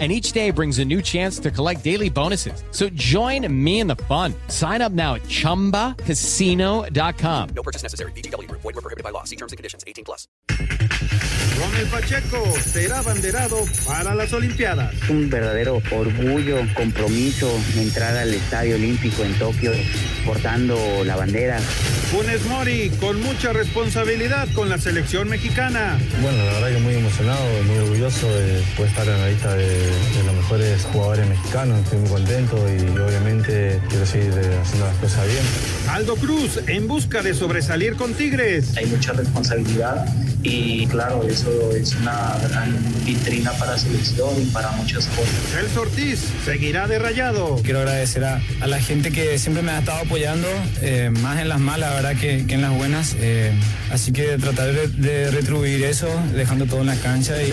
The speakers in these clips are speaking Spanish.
and each day brings a new chance to collect daily bonuses. So join me in the fun. Sign up now at ChumbaCasino.com. No purchase necessary. BGW. Void were prohibited by law. See terms and conditions. 18 plus. Ronald Pacheco será abanderado para las Olimpiadas. Un verdadero orgullo, compromiso entrar al Estadio Olímpico en Tokio portando la bandera. Funes Mori con mucha responsabilidad con la selección mexicana. Bueno, la verdad que muy emocionado, muy orgulloso de poder estar en la lista de, de los mejores jugadores mexicanos. Estoy muy contento y obviamente quiero seguir eh, haciendo las cosas bien. Aldo Cruz en busca de sobresalir con Tigres. Hay mucha responsabilidad y claro, eso es una gran vitrina para la selección y para muchas cosas. Celso Ortiz seguirá de rayado. Quiero agradecer a, a la gente que siempre me ha estado apoyando, eh, más en las malas, la verdad, que, que en las buenas. Eh, así que tratar de, de retribuir eso, dejando todo en la cancha y...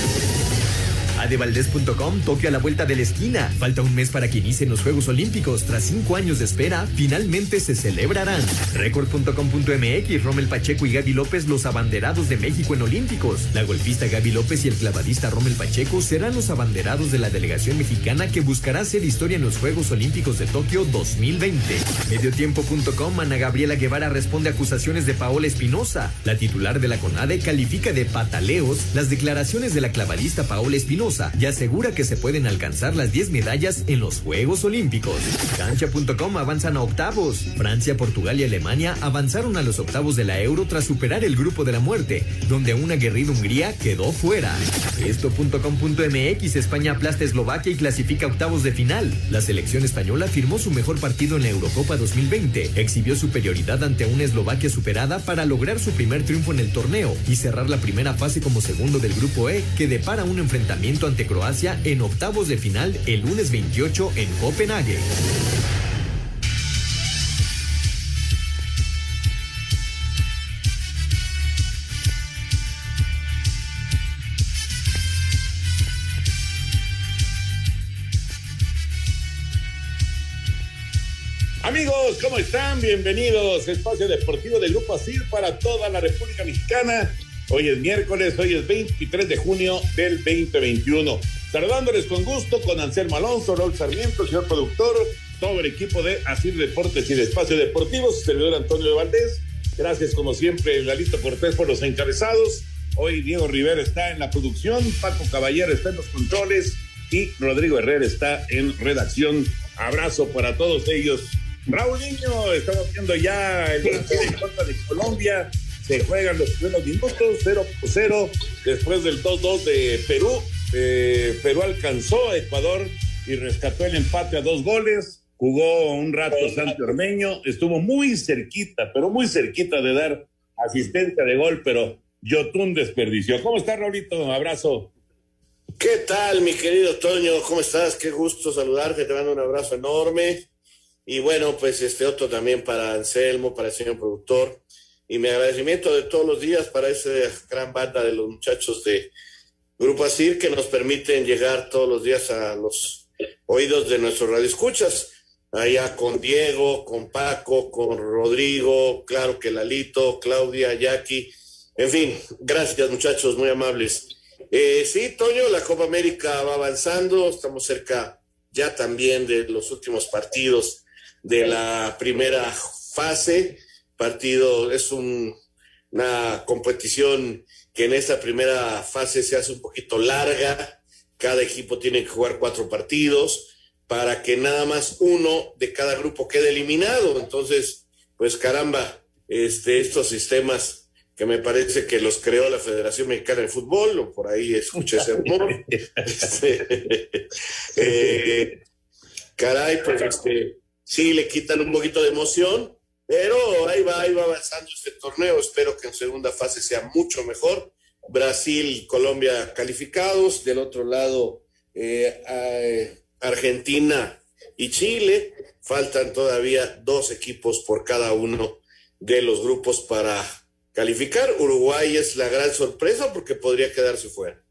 Adevaldez.com toque a la vuelta de la esquina. Falta un mes para que inicien los Juegos Olímpicos. Tras cinco años de espera, finalmente se celebrarán. Record.com.mx, Rommel Pacheco y Gaby López, los abanderados de México en Olímpicos. La golfista Gaby López y el clavadista Rommel Pacheco serán los abanderados de la delegación mexicana que buscará hacer historia en los Juegos Olímpicos de Tokio 2020. Mediotiempo.com, Ana Gabriela Guevara responde a acusaciones de Paola Espinosa. La titular de la CONADE califica de pataleos las declaraciones de la clavadista Paola Espinosa y asegura que se pueden alcanzar las 10 medallas en los Juegos Olímpicos. Cancha.com avanzan a octavos. Francia, Portugal y Alemania avanzaron a los octavos de la Euro tras superar el grupo de la muerte, donde una aguerrida Hungría quedó fuera. Esto.com.mx España aplasta Eslovaquia y clasifica octavos de final. La selección española firmó su mejor partido en la Eurocopa 2020. Exhibió superioridad ante una Eslovaquia superada para lograr su primer triunfo en el torneo y cerrar la primera fase como segundo del grupo E, que depara un enfrentamiento ante Croacia en octavos de final el lunes 28 en Copenhague. Amigos, ¿cómo están? Bienvenidos a Espacio Deportivo del Grupo ASIR para toda la República Mexicana. Hoy es miércoles, hoy es 23 de junio del 2021. Saludándoles con gusto con Anselmo Alonso, Raúl Sarmiento, señor productor, todo el equipo de Asir Deportes y de Espacio Deportivo, su servidor Antonio de Valdés. Gracias, como siempre, Lalito Cortés por los encabezados. Hoy Diego Rivera está en la producción, Paco Caballero está en los controles y Rodrigo Herrera está en redacción. Abrazo para todos ellos. Raúl Niño, estamos viendo ya el de Colombia. Se juegan los primeros minutos, 0 por 0. Después del 2-2 de Perú, eh, Perú alcanzó a Ecuador y rescató el empate a dos goles. Jugó un rato Santi Ormeño, estuvo muy cerquita, pero muy cerquita de dar asistencia de gol, pero Yotun desperdició. ¿Cómo está, Raulito? Abrazo. ¿Qué tal, mi querido Toño? ¿Cómo estás? Qué gusto saludarte, te mando un abrazo enorme. Y bueno, pues este otro también para Anselmo, para el señor productor. Y mi agradecimiento de todos los días para esa gran banda de los muchachos de Grupo Asir que nos permiten llegar todos los días a los oídos de nuestros radioescuchas. Allá con Diego, con Paco, con Rodrigo, claro que Lalito, Claudia, Jackie. En fin, gracias muchachos, muy amables. Eh, sí, Toño, la Copa América va avanzando, estamos cerca ya también de los últimos partidos de la primera fase. Partido es un una competición que en esta primera fase se hace un poquito larga, cada equipo tiene que jugar cuatro partidos para que nada más uno de cada grupo quede eliminado. Entonces, pues caramba, este, estos sistemas que me parece que los creó la Federación Mexicana de Fútbol, o por ahí escuché ese rumor. Este, eh, caray, pues este, sí le quitan un poquito de emoción, pero ahí va, ahí va avanzando este torneo. Espero que en segunda fase sea mucho mejor. Brasil Colombia calificados, del otro lado eh, Argentina y Chile. Faltan todavía dos equipos por cada uno de los grupos para calificar. Uruguay es la gran sorpresa porque podría quedarse fuera.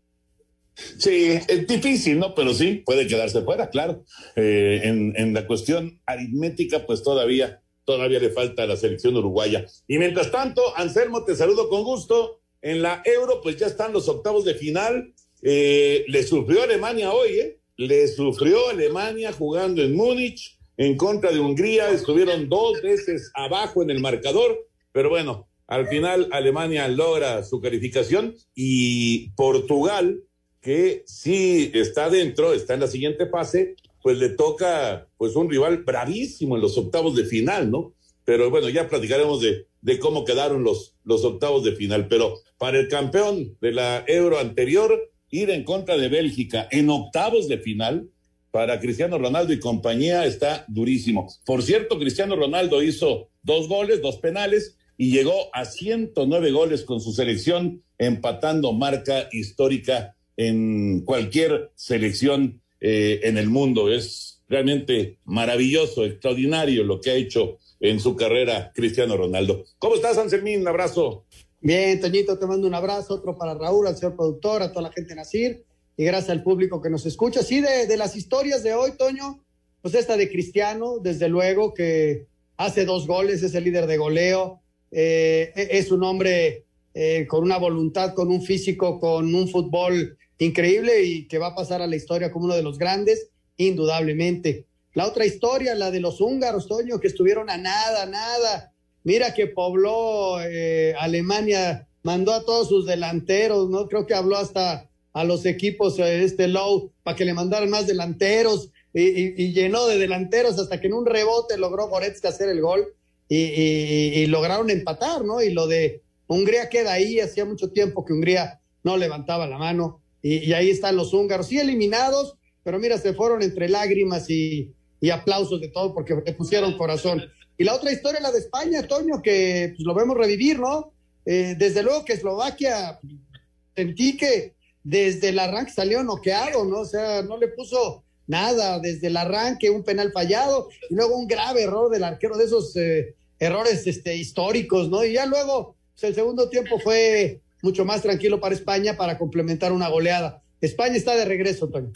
Sí, es difícil, ¿no? Pero sí, puede quedarse fuera, claro. Eh, en, en, la cuestión aritmética, pues todavía, todavía le falta a la selección uruguaya. Y mientras tanto, Anselmo, te saludo con gusto. En la Euro, pues ya están los octavos de final. Eh, le sufrió Alemania hoy, ¿eh? Le sufrió Alemania jugando en Múnich en contra de Hungría. Estuvieron dos veces abajo en el marcador, pero bueno, al final Alemania logra su calificación y Portugal que sí está dentro, está en la siguiente fase, pues le toca pues un rival bravísimo en los octavos de final, ¿no? Pero bueno, ya platicaremos de, de cómo quedaron los, los octavos de final. Pero para el campeón de la Euro anterior, ir en contra de Bélgica en octavos de final, para Cristiano Ronaldo y compañía está durísimo. Por cierto, Cristiano Ronaldo hizo dos goles, dos penales y llegó a 109 goles con su selección, empatando marca histórica en cualquier selección eh, en el mundo. Es realmente maravilloso, extraordinario lo que ha hecho en su carrera Cristiano Ronaldo. ¿Cómo estás, Anselmín? Un abrazo. Bien, Toñito, te mando un abrazo, otro para Raúl, al señor productor, a toda la gente de Nacir y gracias al público que nos escucha. Sí, de, de las historias de hoy, Toño, pues esta de Cristiano, desde luego que hace dos goles, es el líder de goleo, eh, es un hombre eh, con una voluntad, con un físico, con un fútbol increíble y que va a pasar a la historia como uno de los grandes, indudablemente. La otra historia, la de los húngaros, Toño, que estuvieron a nada, nada. Mira que pobló eh, Alemania, mandó a todos sus delanteros, ¿no? Creo que habló hasta a los equipos, eh, este Low, para que le mandaran más delanteros y, llenó de delanteros hasta que en un rebote logró Goretzka hacer el gol y, y, lograron empatar, ¿no? Y lo de Hungría queda ahí, hacía mucho tiempo que Hungría no levantaba la mano y, ahí están los húngaros, sí eliminados, pero mira, se fueron entre lágrimas y, aplausos de todo porque le pusieron corazón. Y la otra historia, la de España, Toño, que pues, lo vemos revivir, ¿no? Eh, desde luego que Eslovaquia, sentí que desde el arranque salió noqueado, ¿no? O sea, no le puso nada desde el arranque, un penal fallado y luego un grave error del arquero, de esos eh, errores este, históricos, ¿no? Y ya luego, pues, el segundo tiempo fue mucho más tranquilo para España para complementar una goleada. España está de regreso, Toño.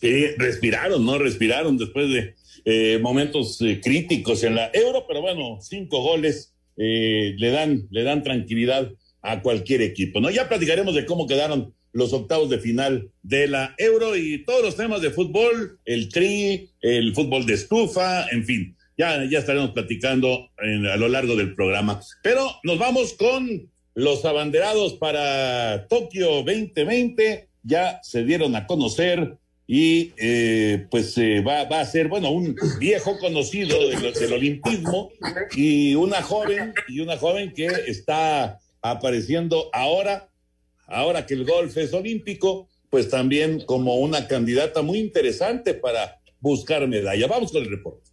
Sí, respiraron, ¿no? Respiraron después de eh, momentos eh, críticos en la Euro, pero bueno, cinco goles eh, le dan, le dan tranquilidad a cualquier equipo, ¿no? Ya platicaremos de cómo quedaron los octavos de final de la Euro y todos los temas de fútbol, el tri, el fútbol de estufa, en fin, ya, ya estaremos platicando a lo largo del programa. Pero nos vamos con los abanderados para Tokio 2020, ya se dieron a conocer y eh, pues eh, va, a ser, bueno, un viejo conocido del olimpismo y una joven, y una joven que está apareciendo ahora, ahora que el golf es olímpico, pues también como una candidata muy interesante para buscar medalla. Vamos con el reporte.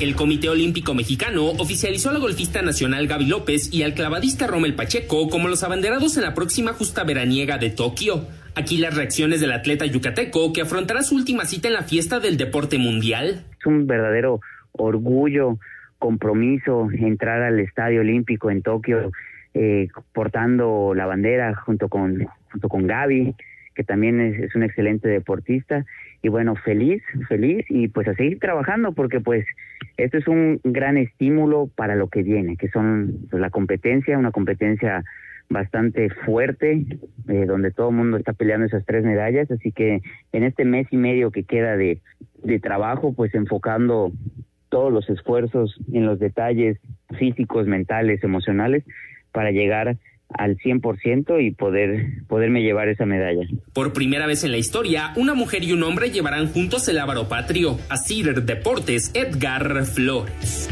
El Comité Olímpico Mexicano oficializó a la golfista nacional Gaby López y al clavadista Rommel Pacheco como los abanderados en la próxima justa veraniega de Tokio. Aquí las reacciones del atleta yucateco que afrontará su última cita en la fiesta del deporte mundial. Es un verdadero orgullo, compromiso entrar al Estadio Olímpico en Tokio eh, portando la bandera junto con, junto con Gaby, que también es, un excelente deportista. Y bueno, feliz, feliz y pues a seguir trabajando porque pues esto es un gran estímulo para lo que viene, que son pues, la competencia, una competencia bastante fuerte, eh, donde todo el mundo está peleando esas tres medallas, así que en este mes y medio que queda de, de trabajo, pues enfocando todos los esfuerzos en los detalles físicos, mentales, emocionales, para llegar al 100% y poder poderme llevar esa medalla. Por primera vez en la historia, una mujer y un hombre llevarán juntos el ávaro patrio. A Cider Deportes, Edgar Flores.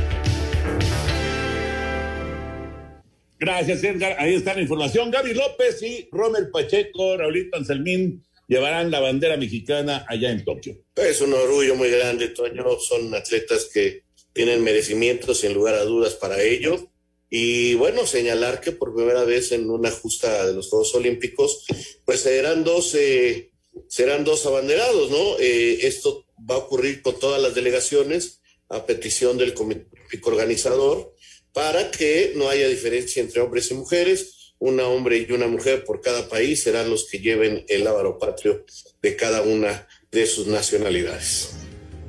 Gracias, Edgar. Ahí está la información. Gaby López y Romer Pacheco, Raulito Anselmín llevarán la bandera mexicana allá en Tokio. Es un orgullo muy grande, Toño. Son atletas que tienen merecimientos sin lugar a dudas para ello. Y bueno, señalar que por primera vez en una justa de los Juegos Olímpicos, pues serán dos, eh, serán dos abanderados, ¿no? Eh, esto va a ocurrir con todas las delegaciones a petición del Comité Organizador para que no haya diferencia entre hombres y mujeres. Un hombre y una mujer por cada país serán los que lleven el ávaro patrio de cada una de sus nacionalidades.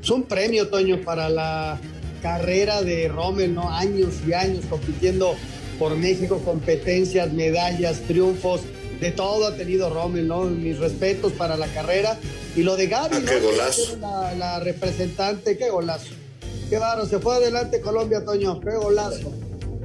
Es un premio, Toño, para la carrera de Rommel, ¿no? Años y años compitiendo por México, competencias, medallas, triunfos, de todo ha tenido Rommel, ¿no? Mis respetos para la carrera. Y lo de Gaby, ah, qué golazo. La, la, representante, qué golazo. Qué barro, se fue adelante Colombia, Toño, qué golazo.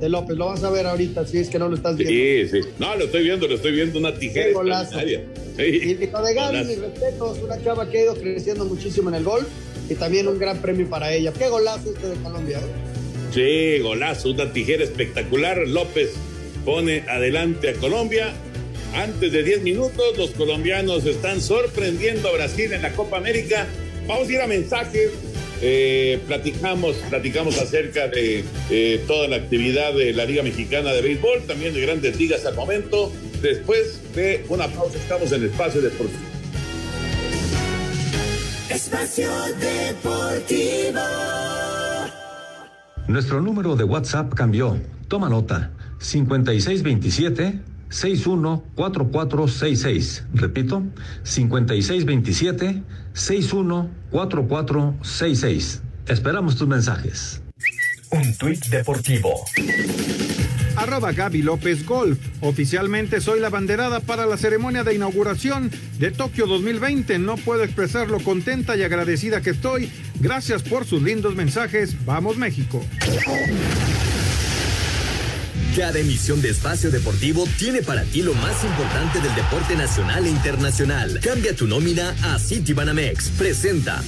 De López, lo vas a ver ahorita, si es que no lo estás viendo. Sí, sí. No, lo estoy viendo, lo estoy viendo, una tijera. Qué golazo. Sí. Y lo de Gaby, mis respetos, una chava que ha ido creciendo muchísimo en el gol y también un gran premio para ella. Qué golazo este de Colombia. ¿eh? Sí, golazo, una tijera espectacular. López pone adelante a Colombia. Antes de 10 minutos, los colombianos están sorprendiendo a Brasil en la Copa América. Vamos a ir a mensajes. Eh, platicamos, platicamos acerca de eh, toda la actividad de la Liga Mexicana de Béisbol, también de grandes ligas al momento. Después de una pausa, estamos en el espacio deportivo. Espacio Deportivo. Nuestro número de WhatsApp cambió. Toma nota. 5627 614466. Repito, 5627 614466. Esperamos tus mensajes. Un tuit deportivo. Arroba Gaby López Golf. Oficialmente soy la banderada para la ceremonia de inauguración de Tokio 2020. No puedo expresar lo contenta y agradecida que estoy. Gracias por sus lindos mensajes. Vamos México. Cada emisión de Espacio Deportivo tiene para ti lo más importante del deporte nacional e internacional. Cambia tu nómina a Citibanamex. Presenta.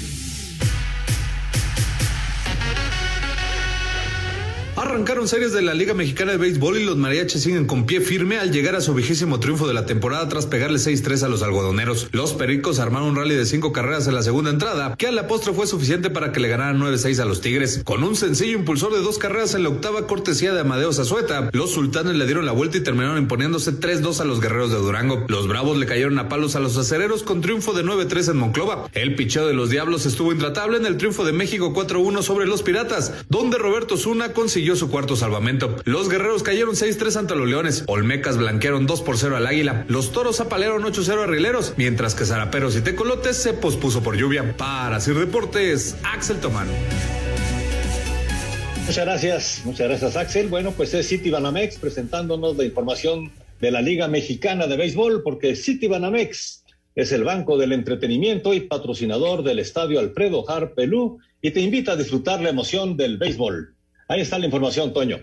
Arrancaron series de la Liga Mexicana de Béisbol y los mariachis siguen con pie firme al llegar a su vigésimo triunfo de la temporada tras pegarle 6-3 a los algodoneros. Los pericos armaron un rally de cinco carreras en la segunda entrada, que a la postre fue suficiente para que le ganaran 9-6 a los Tigres. Con un sencillo impulsor de dos carreras en la octava cortesía de Amadeo Zazueta, los sultanes le dieron la vuelta y terminaron imponiéndose 3-2 a los guerreros de Durango. Los bravos le cayeron a palos a los acereros con triunfo de 9-3 en Monclova. El picheo de los diablos estuvo intratable en el triunfo de México 4-1 sobre los piratas, donde Roberto Zuna consiguió su cuarto salvamento. Los guerreros cayeron 6-3 ante los leones. Olmecas blanquearon 2 por 0 al águila. Los toros apalearon 8-0 a rileros, mientras que zaraperos y tecolotes se pospuso por lluvia. Para Sir Deportes, Axel Tomano. Muchas gracias, muchas gracias Axel. Bueno, pues es City Banamex presentándonos la información de la Liga Mexicana de Béisbol, porque City Banamex es el banco del entretenimiento y patrocinador del estadio Alfredo Harp Pelú y te invita a disfrutar la emoción del béisbol. Ahí está la información, Toño.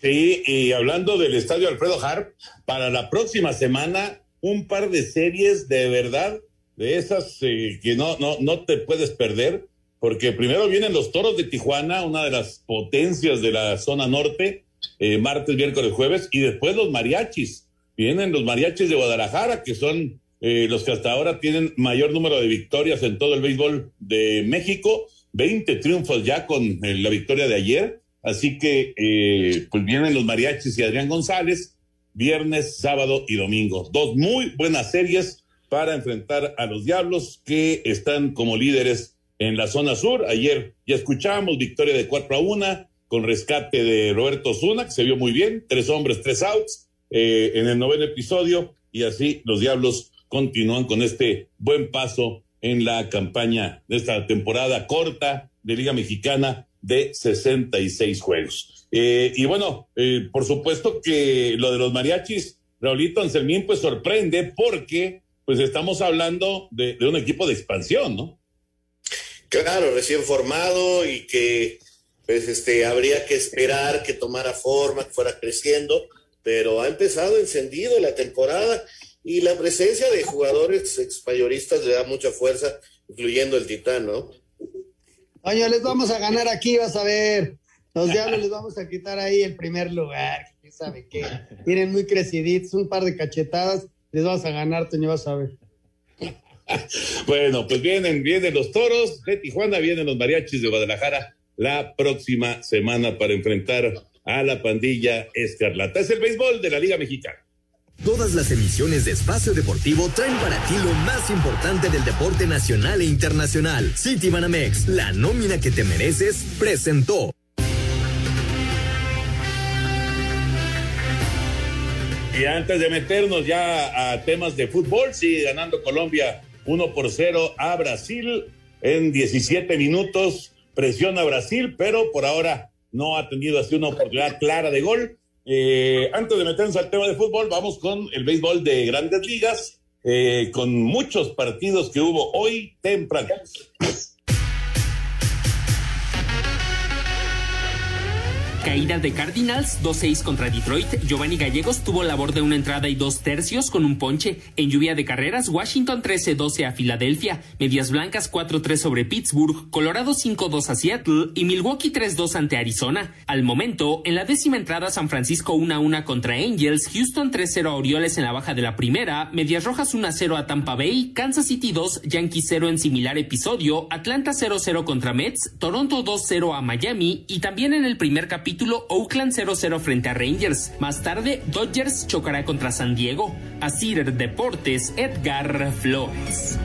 Sí, y hablando del estadio Alfredo Harp, para la próxima semana, un par de series de verdad, de esas eh, que no, no, no te puedes perder, porque primero vienen los toros de Tijuana, una de las potencias de la zona norte, eh, martes, miércoles, jueves, y después los mariachis. Vienen los mariachis de Guadalajara, que son eh, los que hasta ahora tienen mayor número de victorias en todo el béisbol de México, 20 triunfos ya con la victoria de ayer Así que, eh, pues vienen los mariachis y Adrián González, viernes, sábado y domingo. Dos muy buenas series para enfrentar a los Diablos que están como líderes en la zona sur. Ayer ya escuchamos victoria de 4 a 1 con rescate de Roberto Zuna, que se vio muy bien, tres hombres, tres outs eh, en el noveno episodio, y así los Diablos continúan con este buen paso en la campaña de esta temporada corta de Liga Mexicana de 66 juegos. Eh, y bueno, eh, por supuesto que lo de los mariachis, Raulito Anselmín, pues sorprende porque pues estamos hablando de, de un equipo de expansión, ¿no? Claro, recién formado y que pues este, habría que esperar que tomara forma, que fuera creciendo, pero ha empezado encendido la temporada y la presencia de jugadores expayoristas le da mucha fuerza, incluyendo el Titán, ¿no? Oye, les vamos a ganar aquí, vas a ver. Los diablos les vamos a quitar ahí el primer lugar. ¿Quién sabe qué? Tienen muy creciditos, un par de cachetadas, les vas a ganar, Toño, vas a ver. Bueno, pues vienen, vienen los toros de Tijuana, vienen los mariachis de Guadalajara la próxima semana para enfrentar a la pandilla Escarlata. Es el béisbol de la Liga Mexicana. Todas las emisiones de Espacio Deportivo traen para ti lo más importante del deporte nacional e internacional. City Banamex, la nómina que te mereces, presentó. Y antes de meternos ya a temas de fútbol, sigue ganando Colombia 1 por 0 a Brasil en 17 minutos. Presiona a Brasil, pero por ahora no ha tenido así una oportunidad clara de gol. Eh, antes de meternos al tema de fútbol, vamos con el béisbol de grandes ligas, eh, con muchos partidos que hubo hoy temprano. Caída de Cardinals, 2-6 contra Detroit. Giovanni Gallegos tuvo labor de una entrada y dos tercios con un ponche. En lluvia de carreras, Washington 13-12 a Filadelfia. Medias Blancas 4-3 sobre Pittsburgh. Colorado 5-2 a Seattle. Y Milwaukee 3-2 ante Arizona. Al momento, en la décima entrada, San Francisco 1-1 contra Angels. Houston 3-0 a Orioles en la baja de la primera. Medias Rojas 1-0 a Tampa Bay. Kansas City 2, Yankees 0 en similar episodio. Atlanta 0-0 contra Mets. Toronto 2-0 a Miami. Y también en el primer capítulo título Oakland 0-0 frente a Rangers. Más tarde, Dodgers chocará contra San Diego. Así Deportes, Edgar Flores.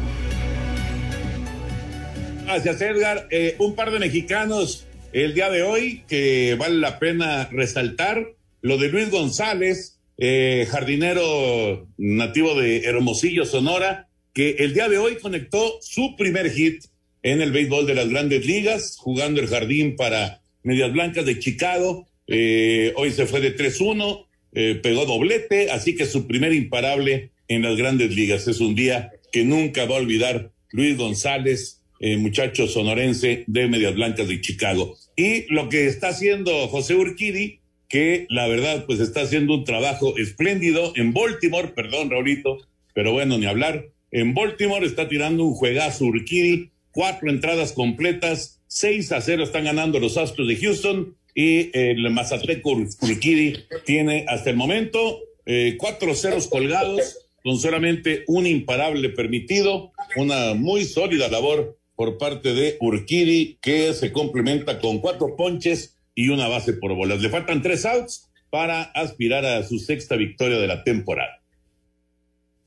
Gracias, Edgar. Eh, un par de mexicanos el día de hoy que vale la pena resaltar. Lo de Luis González, eh, jardinero nativo de Hermosillo, Sonora, que el día de hoy conectó su primer hit en el béisbol de las grandes ligas, jugando el jardín para Medias Blancas de Chicago. Eh, hoy se fue de 3-1, eh, pegó doblete, así que su primer imparable en las grandes ligas. Es un día que nunca va a olvidar Luis González, eh, muchacho sonorense de Medias Blancas de Chicago. Y lo que está haciendo José Urquidi, que la verdad pues está haciendo un trabajo espléndido en Baltimore, perdón Raulito, pero bueno, ni hablar. En Baltimore está tirando un juegazo Urquidi, cuatro entradas completas, 6 a 0 están ganando los Astros de Houston y el Mazateco Urquidi tiene hasta el momento eh, cuatro ceros colgados con solamente un imparable permitido, una muy sólida labor por parte de Urquidi que se complementa con cuatro ponches y una base por bolas. Le faltan tres outs para aspirar a su sexta victoria de la temporada.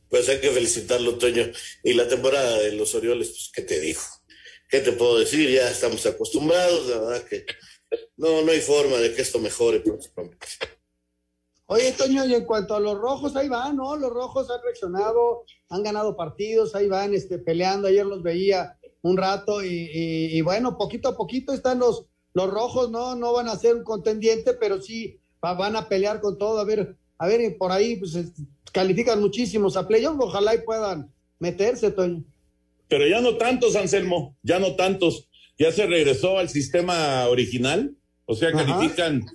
Pues hay que felicitarlo, Toño. Y la temporada de los Orioles, pues, ¿qué te dijo? ¿Qué te puedo decir? Ya estamos acostumbrados, la verdad que no, no hay forma de que esto mejore próximamente. Oye, Toño, y en cuanto a los rojos, ahí van, ¿no? Los rojos han reaccionado, han ganado partidos, ahí van este, peleando. Ayer los veía un rato y, y, bueno, poquito a poquito están los, los rojos, ¿no? No van a ser un contendiente, pero sí van a pelear con todo. A ver, a ver, por ahí pues califican muchísimos a playoff, ojalá y puedan meterse, Toño pero ya no tantos, Anselmo, ya no tantos. Ya se regresó al sistema original, o sea, califican,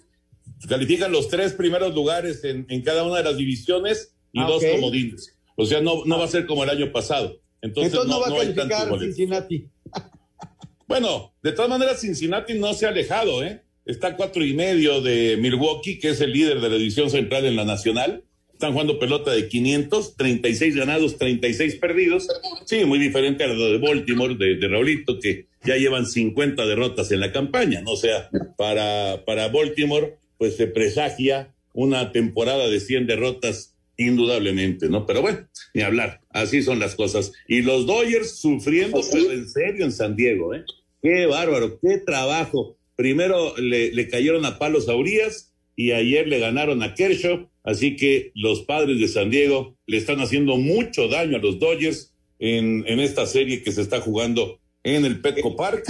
califican los tres primeros lugares en, en, cada una de las divisiones y ah, dos comodines. O sea, no, no va a ser como el año pasado. Entonces, no, va a calificar Cincinnati. bueno, de todas maneras, Cincinnati no se ha alejado, ¿eh? Está a cuatro y medio de Milwaukee, que es el líder de la división central en la nacional están jugando pelota de 500, 36 ganados, 36 perdidos. Sí, muy diferente a lo de Baltimore, de, de Raulito, que ya llevan 50 derrotas en la campaña, ¿no? O sea, para, para Baltimore, pues se presagia una temporada de 100 derrotas indudablemente, ¿no? Pero bueno, ni hablar, así son las cosas. Y los Dodgers sufriendo, pero en serio en San Diego, ¿eh? Qué bárbaro, qué trabajo. Primero le, le cayeron a palos a Urias y ayer le ganaron a Kershaw Así que los padres de San Diego le están haciendo mucho daño a los Dodgers en, esta serie que se está jugando en el Petco Park.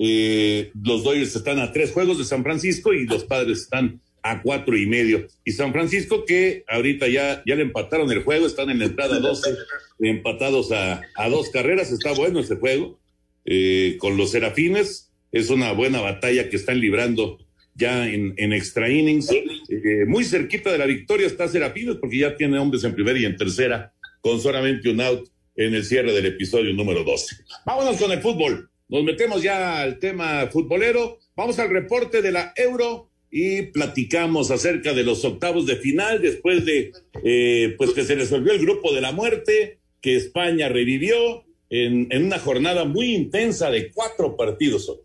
Eh, los Dodgers están a tres juegos de San Francisco y los padres están a cuatro y medio. Y San Francisco que ahorita ya, ya le empataron el juego, están en la entrada 12, empatados a, a dos carreras, está bueno ese juego, eh, con los Serafines es una buena batalla que están librando ya en, en extra innings. Eh, muy cerquita de la victoria está Serapines porque ya tiene hombres en primera y en tercera con solamente un out en el cierre del episodio número 12. Vámonos con el fútbol. Nos metemos ya al tema futbolero. Vamos al reporte de la Euro y platicamos acerca de los octavos de final después de eh, pues que se resolvió el grupo de la muerte, que España revivió en, en una jornada muy intensa de cuatro partidos.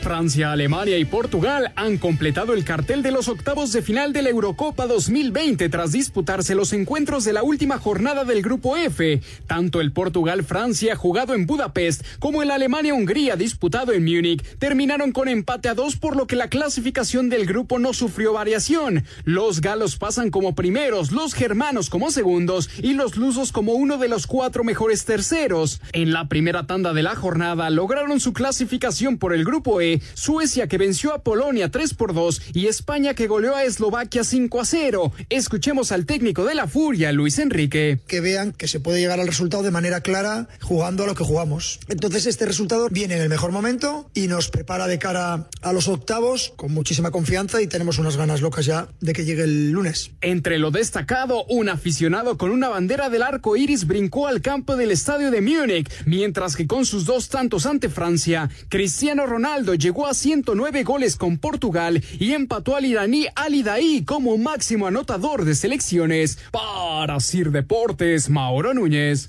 Francia, Alemania y Portugal han completado el cartel de los octavos de final de la Eurocopa 2020 tras disputarse los encuentros de la última jornada del Grupo F. Tanto el Portugal-Francia jugado en Budapest como el Alemania-Hungría disputado en Múnich terminaron con empate a dos por lo que la clasificación del grupo no sufrió variación. Los galos pasan como primeros, los germanos como segundos y los lusos como uno de los cuatro mejores terceros. En la primera tanda de la jornada lograron su clasificación por el Grupo E Suecia que venció a Polonia 3 por 2 y España que goleó a Eslovaquia 5 a 0. Escuchemos al técnico de la Furia, Luis Enrique. Que vean que se puede llegar al resultado de manera clara jugando a lo que jugamos. Entonces este resultado viene en el mejor momento y nos prepara de cara a los octavos con muchísima confianza y tenemos unas ganas locas ya de que llegue el lunes. Entre lo destacado, un aficionado con una bandera del arco iris brincó al campo del estadio de Múnich, mientras que con sus dos tantos ante Francia, Cristiano Ronaldo llegó a 109 goles con Portugal y empató al iraní Ali Daí como máximo anotador de selecciones. Para Sir Deportes, Mauro Núñez.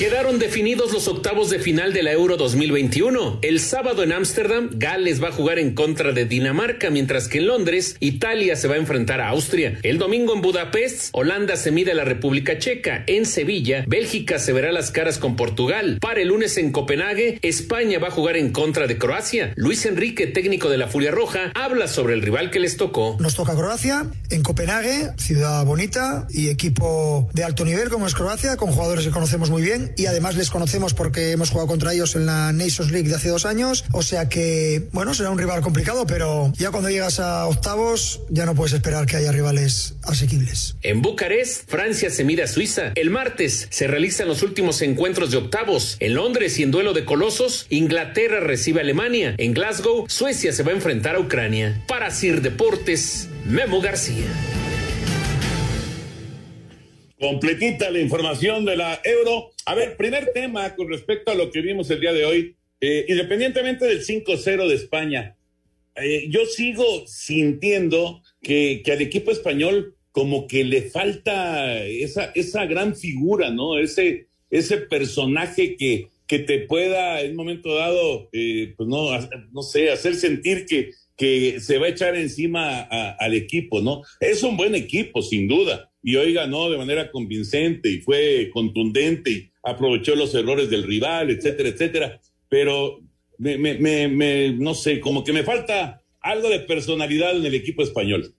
Quedaron definidos los octavos de final de la Euro 2021. El sábado en Ámsterdam, Gales va a jugar en contra de Dinamarca, mientras que en Londres, Italia se va a enfrentar a Austria. El domingo en Budapest, Holanda se mide a la República Checa. En Sevilla, Bélgica se verá las caras con Portugal. Para el lunes en Copenhague, España va a jugar en contra de Croacia. Luis Enrique, técnico de la Furia Roja, habla sobre el rival que les tocó. Nos toca Croacia en Copenhague, ciudad bonita y equipo de alto nivel como es Croacia, con jugadores que conocemos muy bien y además les conocemos porque hemos jugado contra ellos en la Nations League de hace dos años. O sea que, bueno, será un rival complicado, pero ya cuando llegas a octavos ya no puedes esperar que haya rivales asequibles. En Bucarest, Francia se mide a Suiza. El martes se realizan los últimos encuentros de octavos. En Londres y en duelo de colosos, Inglaterra recibe a Alemania. En Glasgow, Suecia se va a enfrentar a Ucrania. Para Sir Deportes, Memo García. Completita la información de la euro. A ver, primer tema con respecto a lo que vimos el día de hoy, eh, independientemente del 5-0 de España, eh, yo sigo sintiendo que, que, al equipo español como que le falta esa, esa gran figura, ¿no? Ese, ese personaje que, que te pueda en un momento dado, eh, pues no, no sé, hacer sentir que, que se va a echar encima al equipo, ¿no? Es un buen equipo, sin duda y hoy ganó de manera convincente y fue contundente y aprovechó los errores del rival, etcétera, etcétera. Pero me, me, me, no sé, como que me falta algo de personalidad en el equipo español.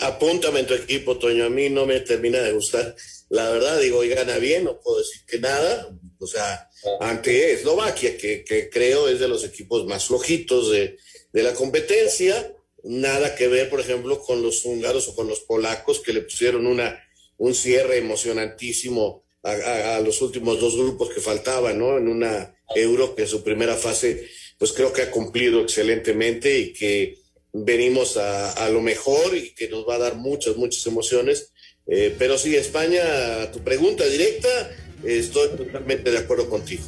Apúntame en tu equipo, Toño. A mí no me termina de gustar. La verdad, digo, hoy gana bien, no puedo decir que nada. O sea, ante Eslovaquia, que, que creo es de los equipos más flojitos de, de la competencia nada que ver, por ejemplo, con los húngaros o con los polacos que le pusieron una, un cierre emocionantísimo a, los últimos dos grupos que faltaban, ¿no? En una euro que en su primera fase, pues creo que ha cumplido excelentemente y que venimos a, a lo mejor y que nos va a dar muchas, muchas emociones. Eh, pero sí, España, tu pregunta directa, estoy totalmente de acuerdo contigo.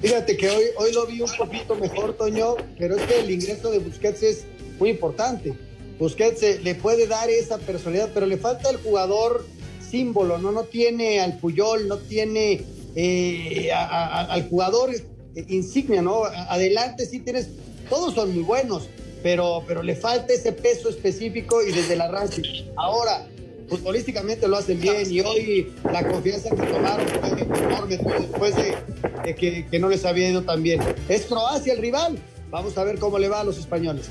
Fíjate que hoy, hoy lo vi un poquito mejor, Toño, pero es que el ingreso de Busquets es muy importante. Busquets le puede dar esa personalidad, pero le falta el jugador símbolo, ¿no? No tiene al Puyol, no tiene eh, al jugador insignia, ¿no? Adelante sí tienes, todos son muy buenos, pero, pero le falta ese peso específico y desde el arranque. Ahora, futbolísticamente lo hacen bien y hoy la confianza que tomaron fue enorme después de, que no les había ido tan bien. Es Croacia el rival, Vamos a ver cómo le va a los españoles.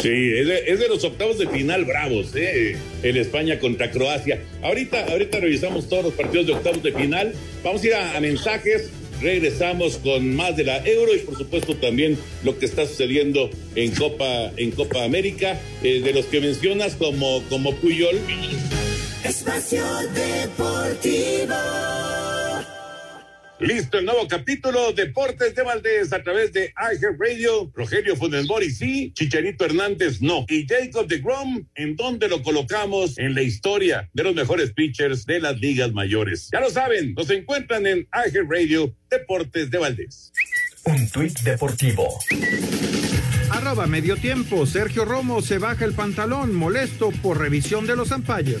Sí, es de, es de los octavos de final bravos, ¿eh? En España contra Croacia. Ahorita, ahorita revisamos todos los partidos de octavos de final. Vamos a ir a, a mensajes. Regresamos con más de la Euro y por supuesto también lo que está sucediendo en Copa, en Copa América, eh, de los que mencionas como, como Puyol. Espacio Deportivo. Listo el nuevo capítulo Deportes de Valdés a través de iHeart Radio. Rogelio Funemori sí, Chicharito Hernández no. Y Jacob de Grom, ¿en dónde lo colocamos en la historia de los mejores pitchers de las ligas mayores? Ya lo saben, nos encuentran en iHeart Radio Deportes de Valdés. Un tuit deportivo. Arroba medio tiempo. Sergio Romo se baja el pantalón molesto por revisión de los umpires.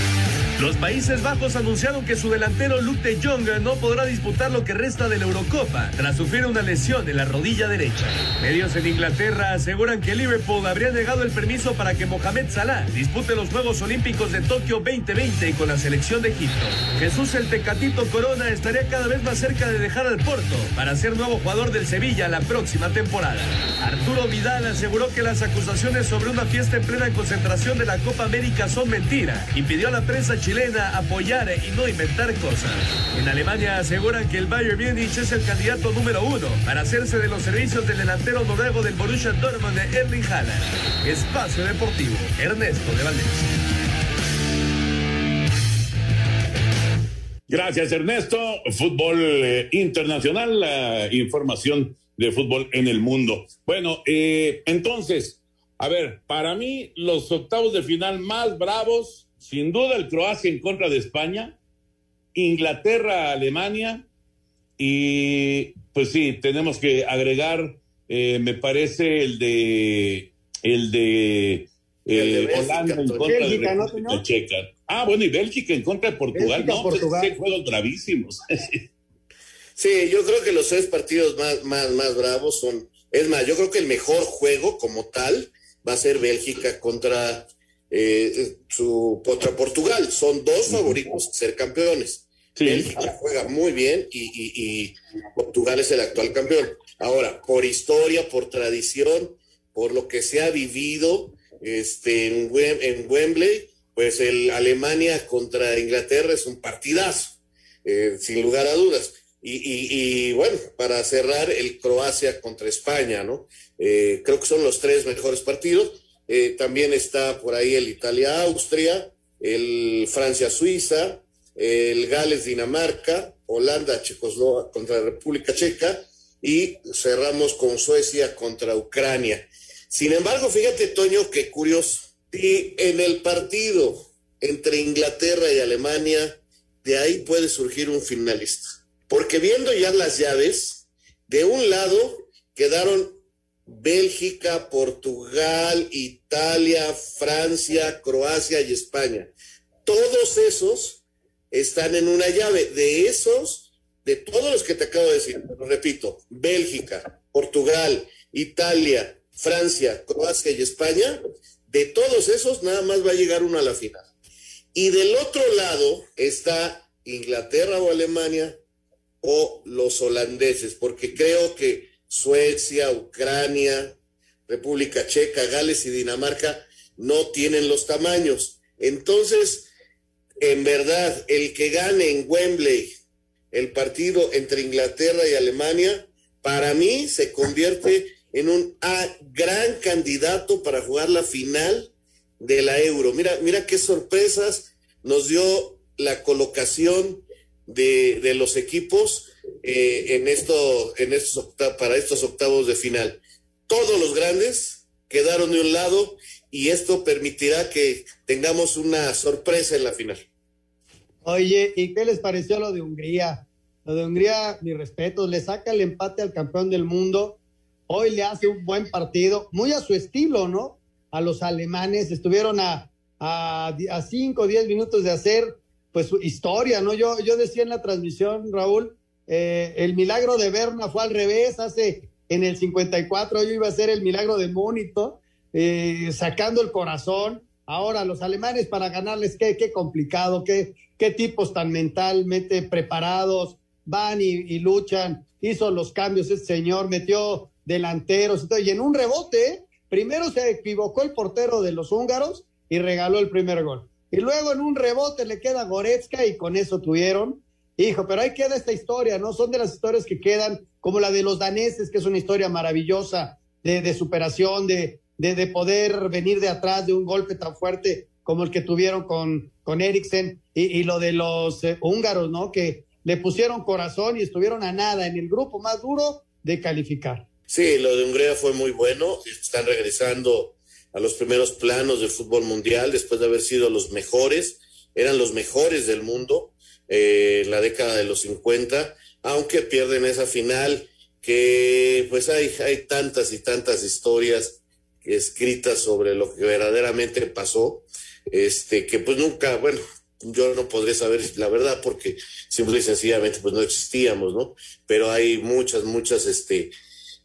Los Países Bajos anunciaron que su delantero Luke de Jong no podrá disputar lo que resta de la Eurocopa tras sufrir una lesión en la rodilla derecha. Medios en Inglaterra aseguran que Liverpool habría negado el permiso para que Mohamed Salah dispute los Juegos Olímpicos de Tokio 2020 con la selección de Egipto. Jesús el Tecatito Corona estaría cada vez más cerca de dejar al Porto para ser nuevo jugador del Sevilla la próxima temporada. Arturo Vidal aseguró que las acusaciones sobre una fiesta en plena concentración de la Copa América son mentira y pidió a la prensa chilena apoyar y no inventar cosas. En Alemania aseguran que el Bayern Múnich es el candidato número uno para hacerse de los servicios del delantero noruego del Borussia Dortmund de Erling Haaland. Espacio Deportivo, Ernesto de Valdés. Gracias, Ernesto. Fútbol eh, internacional, la información de fútbol en el mundo. Bueno, eh, entonces, a ver, para mí los octavos de final más bravos sin duda el Croacia en contra de España, Inglaterra, Alemania y pues sí, tenemos que agregar, eh, me parece el de el de, eh, Holanda en contra de, Checa. Ah, bueno, y Bélgica en contra de Portugal, no, pues, Portugal. juegos bravísimos. sí, yo creo que los tres partidos más, más, más bravos son, es más, yo creo que el mejor juego como tal va a ser Bélgica contra eh, su contra Portugal. Son dos favoritos a ser campeones. Bélgica juega muy bien y, Portugal es el actual campeón. Ahora, por historia, por tradición, por lo que se ha vivido este, en, en Wembley, pues el Alemania contra Inglaterra es un partidazo, eh, sin lugar a dudas. Y, bueno, para cerrar, el Croacia contra España, ¿no? Eh, creo que son los tres mejores partidos. Eh, también está por ahí el Italia-Austria, el Francia-Suiza, el Gales-Dinamarca, Holanda Checoslovaquia contra República Checa y cerramos con Suecia contra Ucrania. Sin embargo, fíjate, Toño, qué curioso. Y en el partido entre Inglaterra y Alemania, de ahí puede surgir un finalista. Porque viendo ya las llaves, de un lado quedaron Bélgica, Portugal, Italia, Francia, Croacia y España. Todos esos están en una llave. De esos, de todos los que te acabo de decir, repito, Bélgica, Portugal, Italia, Francia, Croacia y España, de todos esos nada más va a llegar uno a la final. Y del otro lado está Inglaterra o Alemania o los holandeses, porque creo que Suecia, Ucrania, República Checa, Gales y Dinamarca no tienen los tamaños. Entonces, en verdad, el que gane en Wembley el partido entre Inglaterra y Alemania, para mí se convierte en un gran candidato para jugar la final de la Euro. Mira, mira qué sorpresas nos dio la colocación de, de los equipos eh, en esto, en estos para estos octavos de final. Todos los grandes quedaron de un lado y esto permitirá que tengamos una sorpresa en la final. Oye, ¿y qué les pareció lo de Hungría? Lo de Hungría, mi respeto, le saca el empate al campeón del mundo. Hoy le hace un buen partido, muy a su estilo, ¿no? A los alemanes estuvieron a, a, a cinco o diez minutos de hacer pues su historia, ¿no? Yo, yo decía en la transmisión, Raúl, eh, el milagro de Berna fue al revés, hace en el 54 yo iba a ser el milagro de Mónito, eh, sacando el corazón. Ahora los alemanes para ganarles, qué, qué complicado, qué, qué tipos tan mentalmente preparados, van y, luchan, hizo los cambios este señor, metió delanteros, y en un rebote, primero se equivocó el portero de los húngaros y regaló el primer gol. Y luego en un rebote le queda Goretzka y con eso tuvieron Hijo, pero ahí queda esta historia, ¿no? Son de las historias que quedan, como la de los daneses, que es una historia maravillosa de, superación, de, de, de poder venir de atrás de un golpe tan fuerte como el que tuvieron con, con Eriksen y, lo de los eh, húngaros, ¿no? Que le pusieron corazón y estuvieron a nada en el grupo más duro de calificar. Sí, lo de Hungría fue muy bueno. Están regresando a los primeros planos del fútbol mundial después de haber sido los mejores. Eran los mejores del mundo eh, la década de los 50, aunque pierden esa final que pues hay, hay tantas y tantas historias escritas sobre lo que verdaderamente pasó, este, que pues nunca, bueno, yo no podré saber la verdad porque simple y sencillamente pues no existíamos, ¿no? Pero hay muchas, muchas, este,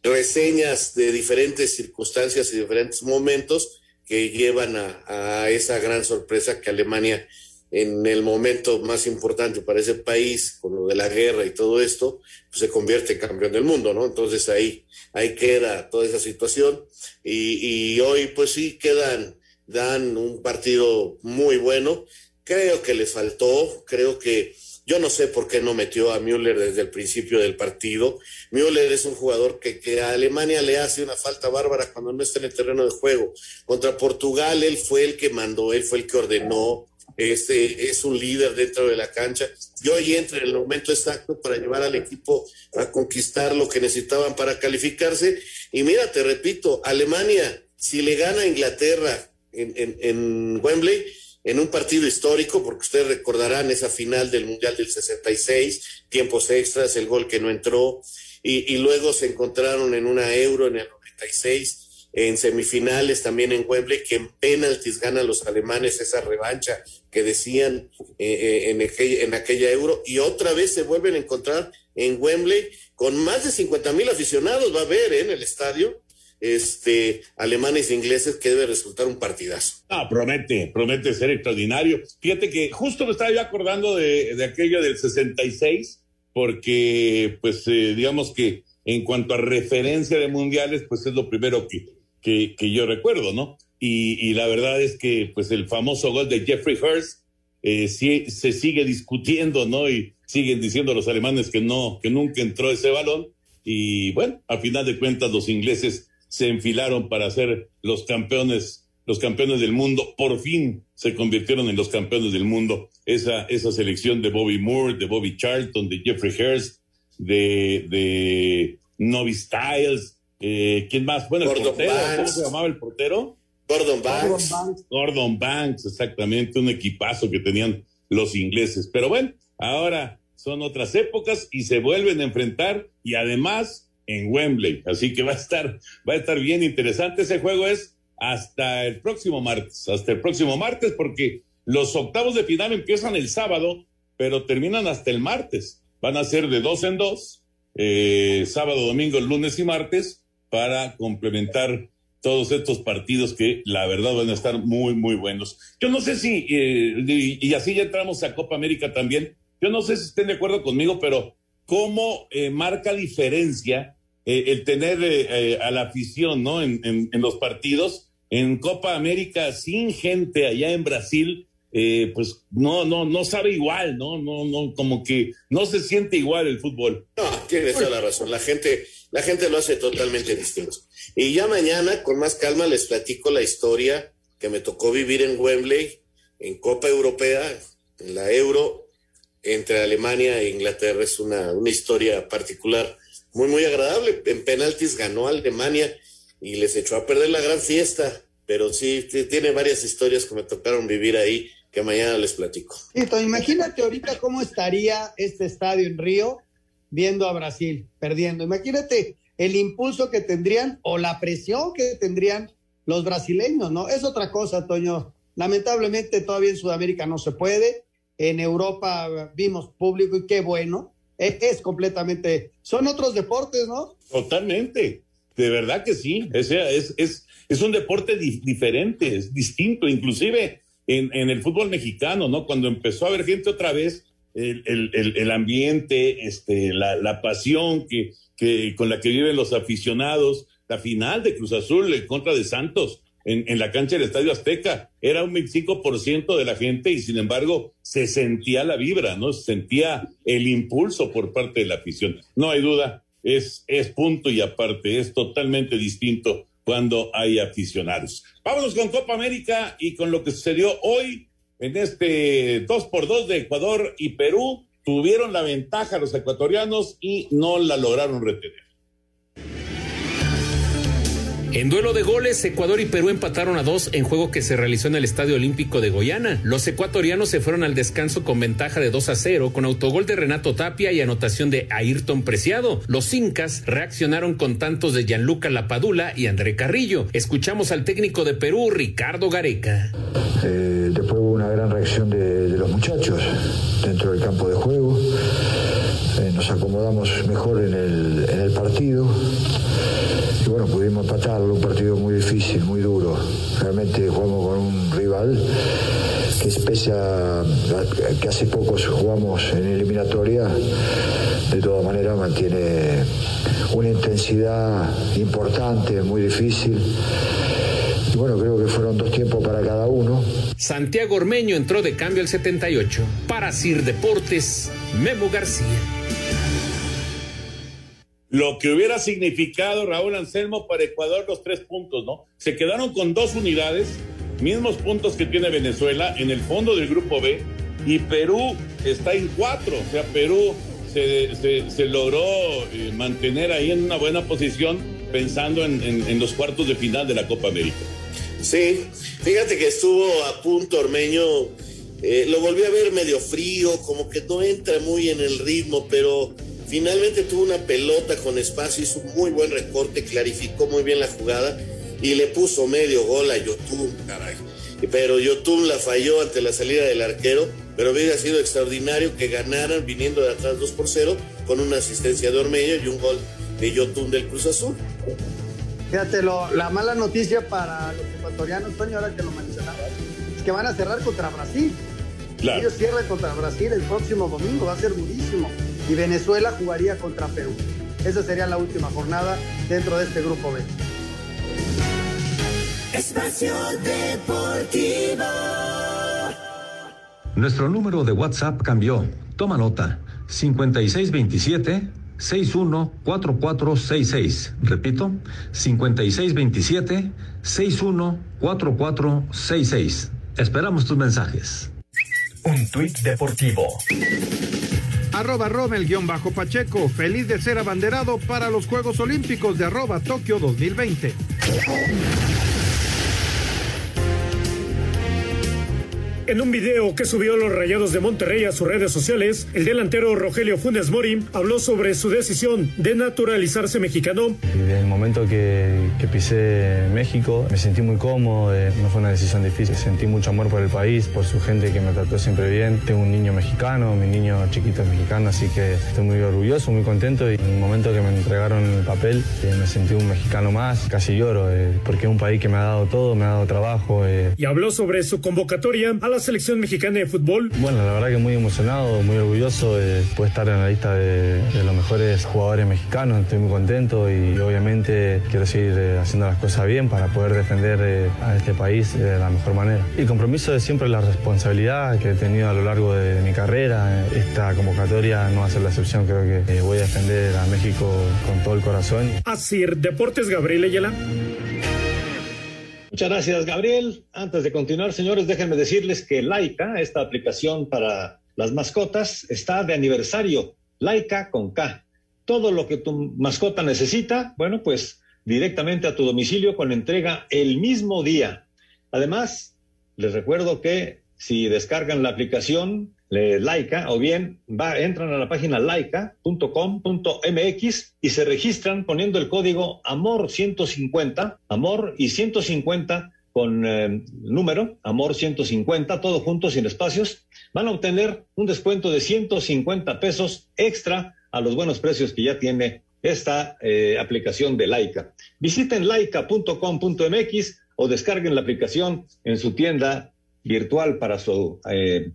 reseñas de diferentes circunstancias y diferentes momentos que llevan a, a esa gran sorpresa que Alemania en el momento más importante para ese país, con lo de la guerra y todo esto, pues se convierte en campeón del mundo, ¿no? Entonces ahí, ahí queda toda esa situación y, y hoy pues sí quedan, dan un partido muy bueno. Creo que les faltó, creo que yo no sé por qué no metió a Müller desde el principio del partido. Müller es un jugador que, que, a Alemania le hace una falta bárbara cuando no está en el terreno de juego. Contra Portugal, él fue el que mandó, él fue el que ordenó, este, es un líder dentro de la cancha. Yo hoy entro en el momento exacto para llevar al equipo a conquistar lo que necesitaban para calificarse. Y mira, te repito, Alemania, si le gana a Inglaterra en, en, en Wembley, en un partido histórico, porque ustedes recordarán esa final del Mundial del 66, tiempos extras, el gol que no entró, y, y luego se encontraron en una euro en el 96 en semifinales también en Wembley, que en penaltis ganan los alemanes esa revancha que decían eh, en, aquella, en aquella euro, y otra vez se vuelven a encontrar en Wembley con más de 50 mil aficionados, va a haber ¿eh? en el estadio, este, alemanes e ingleses, que debe resultar un partidazo. Ah, promete, promete ser extraordinario. Fíjate que justo me estaba yo acordando de, de aquello del 66, porque, pues, eh, digamos que en cuanto a referencia de mundiales, pues es lo primero que, que yo recuerdo, ¿no? Y, y, la verdad es que, pues, el famoso gol de Jeffrey Hurst eh, sí, se sigue discutiendo, ¿no? Y siguen diciendo los alemanes que no, que nunca entró ese balón. Y bueno, a final de cuentas, los ingleses se enfilaron para ser los campeones, los campeones del mundo. Por fin se convirtieron en los campeones del mundo. Esa, esa selección de Bobby Moore, de Bobby Charlton, de Jeffrey Hurst, de, de Novi Styles, eh, ¿quién más? Bueno, el portero, ¿cómo se llamaba el portero? Gordon Banks. Gordon Banks. Gordon Banks, exactamente, un equipazo que tenían los ingleses. Pero bueno, ahora son otras épocas y se vuelven a enfrentar y además en Wembley. Así que va a estar, va a estar bien interesante. Ese juego es hasta el próximo martes, hasta el próximo martes, porque los octavos de final empiezan el sábado, pero terminan hasta el martes. Van a ser de dos en dos, eh, sábado, domingo, lunes y martes, para complementar todos estos partidos que la verdad van a estar muy, muy buenos. Yo no sé si, eh, y, así ya entramos a Copa América también, yo no sé si estén de acuerdo conmigo, pero cómo eh, marca diferencia eh, el tener eh, a la afición ¿no? En, en, en, los partidos en Copa América sin gente allá en Brasil. pues no, no, no sabe igual, ¿no? No, no, como que no se siente igual el fútbol. No, tienes toda la razón. La gente, la gente lo hace totalmente distinto. Y ya mañana, con más calma, les platico la historia que me tocó vivir en Wembley, en Copa Europea, en la Euro, entre Alemania e Inglaterra. Es una, una historia particular, muy, muy agradable. En penaltis ganó Alemania y les echó a perder la gran fiesta. Pero sí, tiene varias historias que me tocaron vivir ahí, que mañana les platico. Listo, imagínate ahorita cómo estaría este estadio en Río viendo a Brasil perdiendo. Imagínate el impulso que tendrían o la presión que tendrían los brasileños, ¿no? Es otra cosa, Toño. Lamentablemente todavía en Sudamérica no se puede. En Europa vimos público y qué bueno. Es, es completamente, son otros deportes, ¿no? Totalmente. De verdad que sí. Es, es, es, es un deporte di diferente, es distinto, inclusive en, en, el fútbol mexicano, ¿no? Cuando empezó a haber gente otra vez, el, el, el ambiente, este, la, la pasión que, que, con la que viven los aficionados, la final de Cruz Azul en contra de Santos en, en la cancha del Estadio Azteca, era un 25% de la gente y sin embargo se sentía la vibra, ¿no? Se sentía el impulso por parte de la afición. No hay duda, es, es punto y aparte, es totalmente distinto cuando hay aficionados. Vámonos con Copa América y con lo que sucedió hoy en este 2 por 2 de Ecuador y Perú. Tuvieron la ventaja los ecuatorianos y no la lograron retener. En duelo de goles, Ecuador y Perú empataron a dos en juego que se realizó en el Estadio Olímpico de Goiânia. Los ecuatorianos se fueron al descanso con ventaja de 2 a 0, con autogol de Renato Tapia y anotación de Ayrton Preciado. Los incas reaccionaron con tantos de Gianluca Lapadula y André Carrillo. Escuchamos al técnico de Perú, Ricardo Gareca. Eh, una gran reacción de, los muchachos dentro del campo de juego. Eh, nos acomodamos mejor en el, partido y bueno, pudimos empatarlo, un partido muy difícil, muy duro. Realmente jugamos con un rival que pese a, que hace poco jugamos en eliminatoria, de todas maneras mantiene una intensidad importante, muy difícil. Y bueno, creo que fueron dos tiempos para. Santiago Ormeño entró de cambio al 78. Para Sir Deportes, Memo García lo que hubiera significado Raúl Anselmo para Ecuador los tres puntos, ¿no? Se quedaron con dos unidades, mismos puntos que tiene Venezuela en el fondo del grupo B, y Perú está en cuatro, o sea, Perú se, logró eh, mantener ahí en una buena posición pensando en, en, en, los cuartos de final de la Copa América. Sí, fíjate que estuvo a punto Ormeño, eh, lo volví a ver medio frío, como que no entra muy en el ritmo, pero Finalmente tuvo una pelota con espacio, hizo un muy buen recorte, clarificó muy bien la jugada y le puso medio gol a Yotun, caray. Pero Yotun la falló ante la salida del arquero, pero hubiera sido extraordinario que ganaran viniendo de atrás 2 por 0 con una asistencia de Ormeño y un gol de Yotun del Cruz Azul. Fíjate, lo, la mala noticia para los ecuatorianos, Toño, ahora que lo mencionabas, es que van a cerrar contra Brasil. Claro. Ellos cierran contra Brasil el próximo domingo, va a ser durísimo y Venezuela jugaría contra Perú. Esa sería la última jornada dentro de este grupo B. Espacio Deportivo. Nuestro número de WhatsApp cambió. Toma nota. 5627 614466. Repito, 5627 614466. Esperamos tus mensajes. Un tuit deportivo. Arroba Rommel-Pacheco, feliz de ser abanderado para los Juegos Olímpicos de arroba Tokio 2020. En un video que subió los Rayados de Monterrey a sus redes sociales, el delantero Rogelio Funes Mori habló sobre su decisión de naturalizarse mexicano. Desde el momento que, que pisé México me sentí muy cómodo, eh, no fue una decisión difícil, sentí mucho amor por el país, por su gente que me trató siempre bien. Tengo un niño mexicano, mi niño chiquito es mexicano, así que estoy muy orgulloso, muy contento y en el momento que me entregaron el papel eh, me sentí un mexicano más, casi lloro, eh, porque es un país que me ha dado todo, me ha dado trabajo. eh. Y habló sobre su convocatoria a la selección mexicana de fútbol. Bueno, la verdad que muy emocionado, muy orgulloso de poder estar en la lista de, de los mejores jugadores mexicanos. Estoy muy contento y obviamente quiero seguir eh, haciendo las cosas bien para poder defender eh, a este país eh, de la mejor manera. El compromiso es siempre la responsabilidad que he tenido a lo largo de, mi carrera. Esta convocatoria no va a ser la excepción. Creo que voy a defender a México con todo el corazón. Así, Deportes Gabriel Ayala. Muchas gracias, Gabriel. Antes de continuar, señores, déjenme decirles que Laika, esta aplicación para las mascotas, está de aniversario. Laika con K. Todo lo que tu mascota necesita, bueno, pues directamente a tu domicilio con entrega el mismo día. Además, les recuerdo que si descargan la aplicación de Laika o bien va, entran a la página laika.com.mx y se registran poniendo el código AMOR 150, AMOR y 150 con eh, número, AMOR 150, todo junto sin espacios, van a obtener un descuento de 150 pesos extra a los buenos precios que ya tiene esta eh, aplicación de Laika. Visiten laika.com.mx o descarguen la aplicación en su tienda virtual para su eh,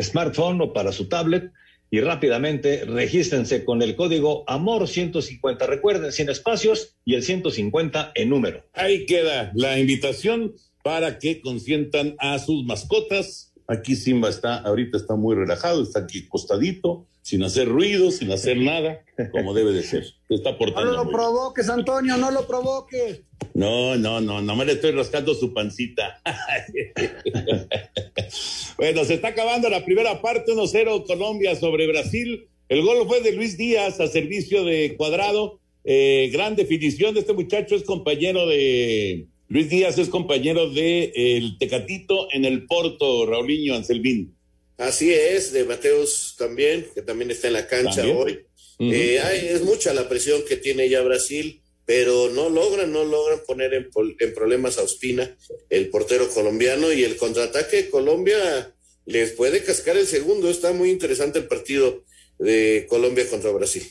smartphone o para su tablet y rápidamente regístrense con el código AMOR150. Recuerden, sin espacios y el 150 en número. Ahí queda la invitación para que consientan a sus mascotas. Aquí Simba está, ahorita está muy relajado, está aquí costadito, sin hacer ruido, sin hacer nada, como debe de ser. Se está portando. No lo provoques, Antonio, no lo provoques. No, no, no, no me le estoy rascando su pancita. bueno, se está acabando la primera parte, 1-0 Colombia sobre Brasil. El gol fue de Luis Díaz a servicio de Cuadrado. Eh, gran definición de este muchacho, es compañero de. Luis Díaz es compañero de el Tecatito en el Porto, Raulinho Anselmín. Así es, de Mateus también, que también está en la cancha ¿También? hoy. Eh, hay- es mucha la presión que tiene ya Brasil, pero no logran, no logran poner en, pol- en problemas a Ospina, el portero colombiano, y el contraataque de Colombia les puede cascar el segundo. Está muy interesante el partido de Colombia contra Brasil.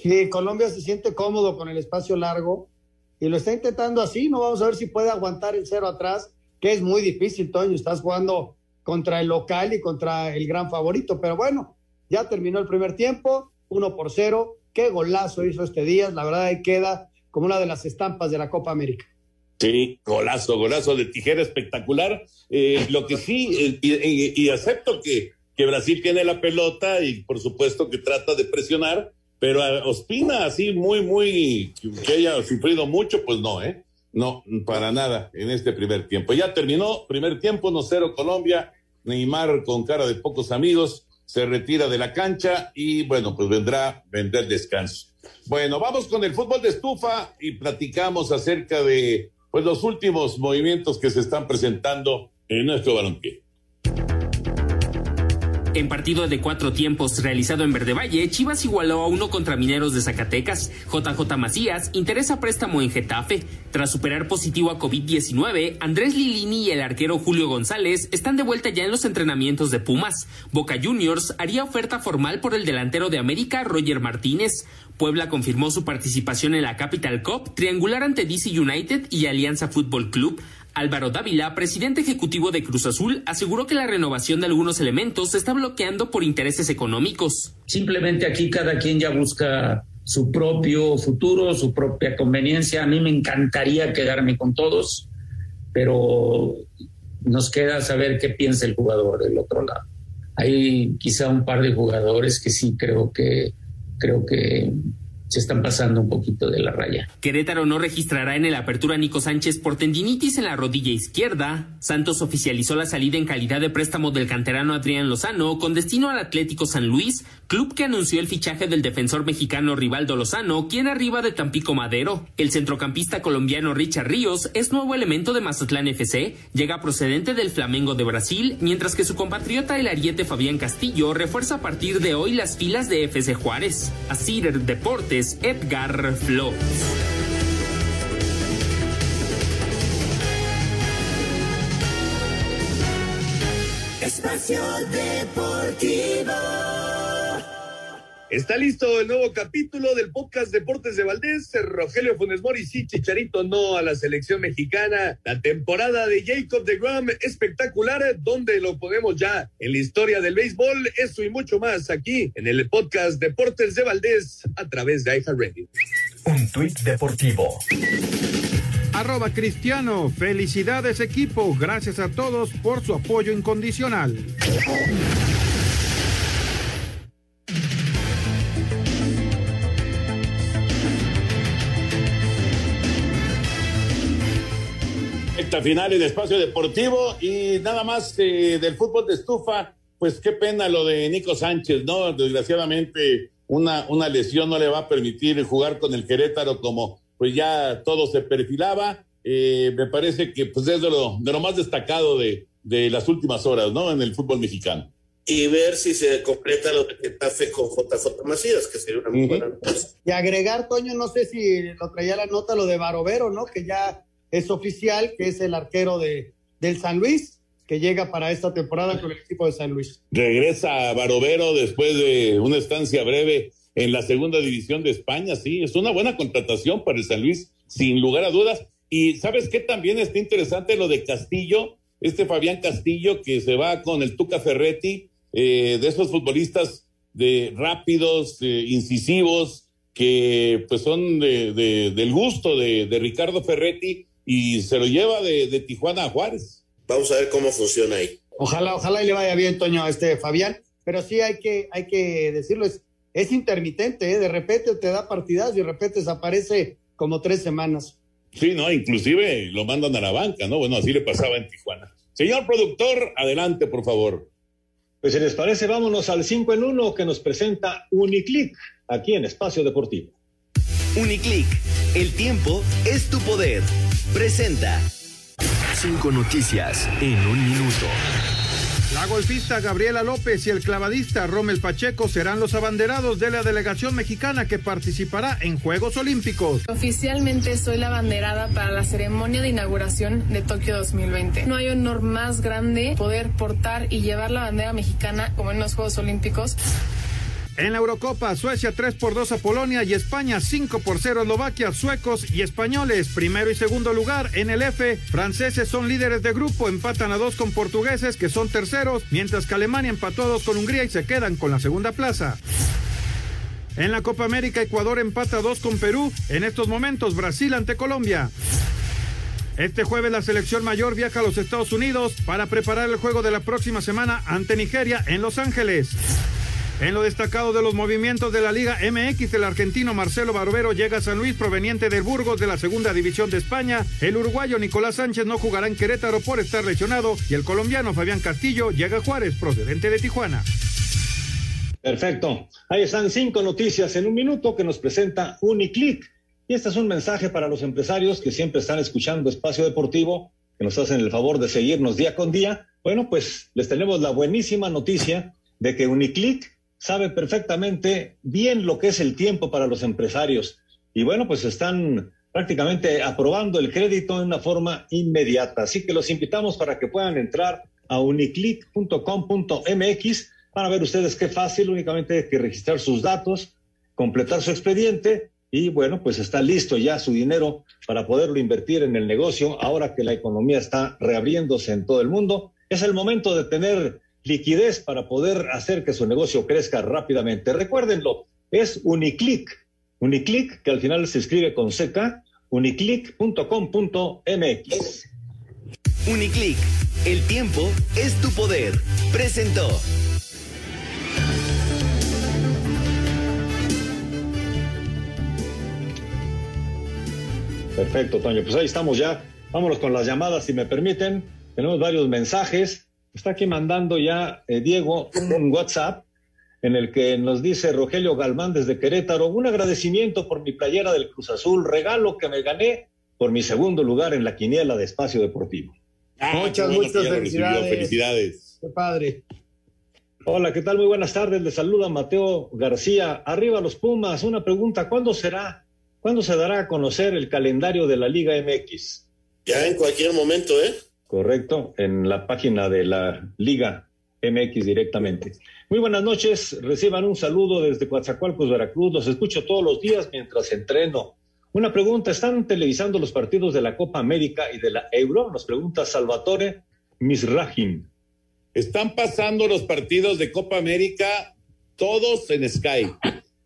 Sí, Colombia se siente cómodo con el espacio largo y lo está intentando así. No vamos a ver si puede aguantar el cero atrás, que es muy difícil, Toño. Estás jugando contra el local y contra el gran favorito. Pero bueno, ya terminó el primer tiempo, uno por cero. Qué golazo hizo este día. La verdad, ahí queda como una de las estampas de la Copa América. Sí, golazo, golazo de tijera espectacular. Eh, lo que sí, eh, y acepto que, que Brasil tiene la pelota y por supuesto que trata de presionar, pero a Ospina así muy, muy, que haya sufrido mucho, pues no, ¿eh? No, para nada en este primer tiempo. Ya terminó, primer tiempo, 1-0 Colombia, Neymar con cara de pocos amigos, se retira de la cancha y bueno, pues vendrá, vendrá el descanso. Bueno, vamos con el fútbol de estufa y platicamos acerca de pues los últimos movimientos que se están presentando en nuestro balompié. En partido de cuatro tiempos realizado en Verde Valle, Chivas igualó a uno contra Mineros de Zacatecas. JJ Macías interesa préstamo en Getafe. Tras superar positivo a COVID-19, Andrés Lilini y el arquero Julio González están de vuelta ya en los entrenamientos de Pumas. Boca Juniors haría oferta formal por el delantero de América, Roger Martínez. Puebla confirmó su participación en la Capital Cup, triangular ante DC United y Alianza Fútbol Club. Álvaro Dávila, presidente ejecutivo de Cruz Azul, aseguró que la renovación de algunos elementos se está bloqueando por intereses económicos. Simplemente aquí cada quien ya busca su propio futuro, su propia conveniencia. A mí me encantaría quedarme con todos, pero nos queda saber qué piensa el jugador del otro lado. Hay quizá un par de jugadores que sí creo que creo que se están pasando un poquito de la raya. Querétaro no registrará en el apertura Nico Sánchez por tendinitis en la rodilla izquierda. Santos oficializó la salida en calidad de préstamo del canterano Adrián Lozano con destino al Atlético San Luis, club que anunció el fichaje del defensor mexicano Rivaldo Lozano, quien arriba de Tampico Madero. El centrocampista colombiano Richard Ríos es nuevo elemento de Mazatlán FC, llega procedente del Flamengo de Brasil, mientras que su compatriota el ariete Fabián Castillo refuerza a partir de hoy las filas de FC Juárez. Así Deportes, Edgar Flores. Espacio Deportivo. Está listo el nuevo capítulo del podcast Deportes de Valdés. Rogelio Funes Mori sí, Chicharito no a la selección mexicana. La temporada de Jacob de Gram espectacular, donde lo ponemos ya en la historia del béisbol. Eso y mucho más aquí en el podcast Deportes de Valdés a través de iHeartRadio. Un tuit deportivo. Arroba Cristiano, felicidades equipo, gracias a todos por su apoyo incondicional. Esta final en espacio deportivo y nada más eh, del fútbol de estufa, pues qué pena lo de Nico Sánchez, ¿no? Desgraciadamente una, una lesión no le va a permitir jugar con el Querétaro como pues ya todo se perfilaba. Eh, me parece que pues es de lo, de lo más destacado de, de las últimas horas, ¿no? En el fútbol mexicano. Y ver si se completa lo de Getafe con JJ Macías, que sería una muy buena noticia. Y agregar, Toño, no sé si lo traía la nota lo de Barovero, ¿no? Que ya es oficial, que es el arquero de, del San Luis, que llega para esta temporada con el equipo de San Luis. Regresa a Barovero después de una estancia breve en la segunda división de España, sí, es una buena contratación para el San Luis, sin lugar a dudas. Y sabes qué también está interesante lo de Castillo, este Fabián Castillo que se va con el Tuca Ferretti, eh, de esos futbolistas de rápidos, eh, incisivos, que pues son de, de, del gusto de, de, Ricardo Ferretti y se lo lleva de, de Tijuana a Juárez. Vamos a ver cómo funciona ahí. Ojalá, ojalá y le vaya bien, Toño, a este Fabián. pero sí hay que, hay que decirlo, es, es intermitente, ¿eh? de repente te da partidas y de repente desaparece como tres semanas. Sí, no, inclusive lo mandan a la banca, ¿no? Bueno, así le pasaba en Tijuana. Señor productor, adelante, por favor. Pues si les parece, vámonos al 5 en 1 que nos presenta Uniclick aquí en Espacio Deportivo. Uniclick, el tiempo es tu poder. Presenta cinco noticias en un minuto. La golfista Gabriela López y el clavadista Rommel Pacheco serán los abanderados de la delegación mexicana que participará en Juegos Olímpicos. Oficialmente soy la abanderada para la ceremonia de inauguración de Tokio 2020. No hay honor más grande poder portar y llevar la bandera mexicana como en los Juegos Olímpicos. En la Eurocopa, Suecia 3 por 2 a Polonia y España 5 por 0 a Eslovaquia, suecos y españoles. Primero y segundo lugar en el F. Franceses son líderes de grupo, empatan a dos con portugueses que son terceros, mientras que Alemania empató a dos con Hungría y se quedan con la segunda plaza. En la Copa América, Ecuador empata a dos con Perú. En estos momentos, Brasil ante Colombia. Este jueves la selección mayor viaja a los Estados Unidos para preparar el juego de la próxima semana ante Nigeria en Los Ángeles. En lo destacado de los movimientos de la Liga MX, el argentino Marcelo Barbero llega a San Luis proveniente del Burgos de la Segunda División de España. El uruguayo Nicolás Sánchez no jugará en Querétaro por estar lesionado y el colombiano Fabián Castillo llega a Juárez procedente de Tijuana. Perfecto. Ahí están cinco noticias en un minuto que nos presenta Uniclick. Y este es un mensaje para los empresarios que siempre están escuchando Espacio Deportivo, que nos hacen el favor de seguirnos día con día. Bueno, pues les tenemos la buenísima noticia de que Uniclick sabe perfectamente bien lo que es el tiempo para los empresarios. Y bueno, pues están prácticamente aprobando el crédito de una forma inmediata. Así que los invitamos para que puedan entrar a uniclick.com.mx para ver ustedes qué fácil, únicamente hay que registrar sus datos, completar su expediente y bueno, pues está listo ya su dinero para poderlo invertir en el negocio ahora que la economía está reabriéndose en todo el mundo. Es el momento de tener liquidez para poder hacer que su negocio crezca rápidamente. Recuérdenlo, es Uniclick. Uniclick, que al final se escribe con seca, uniclick.com.mx. Uniclick, el tiempo es tu poder. Presentó. Perfecto, Toño. Pues ahí estamos ya. Vámonos con las llamadas, si me permiten. Tenemos varios mensajes. Está aquí mandando ya eh, Diego un WhatsApp en el que nos dice Rogelio Galmán desde Querétaro, un agradecimiento por mi playera del Cruz Azul, regalo que me gané por mi segundo lugar en la quiniela de Espacio Deportivo. Ah, muchas, muchas felicidades. Felicidades. Qué padre. Hola, ¿qué tal? Muy buenas tardes. Le saluda Mateo García. Arriba los Pumas. Una pregunta, ¿cuándo será? ¿Cuándo se dará a conocer el calendario de la Liga MX? Ya en cualquier momento, ¿eh? Correcto, en la página de la Liga MX directamente. Muy buenas noches, reciban un saludo desde Coatzacoalcos, Veracruz. Los escucho todos los días mientras entreno. Una pregunta, ¿están televisando los partidos de la Copa América y de la Euro? Nos pregunta Salvatore Misrahim. Están pasando los partidos de Copa América todos en Sky.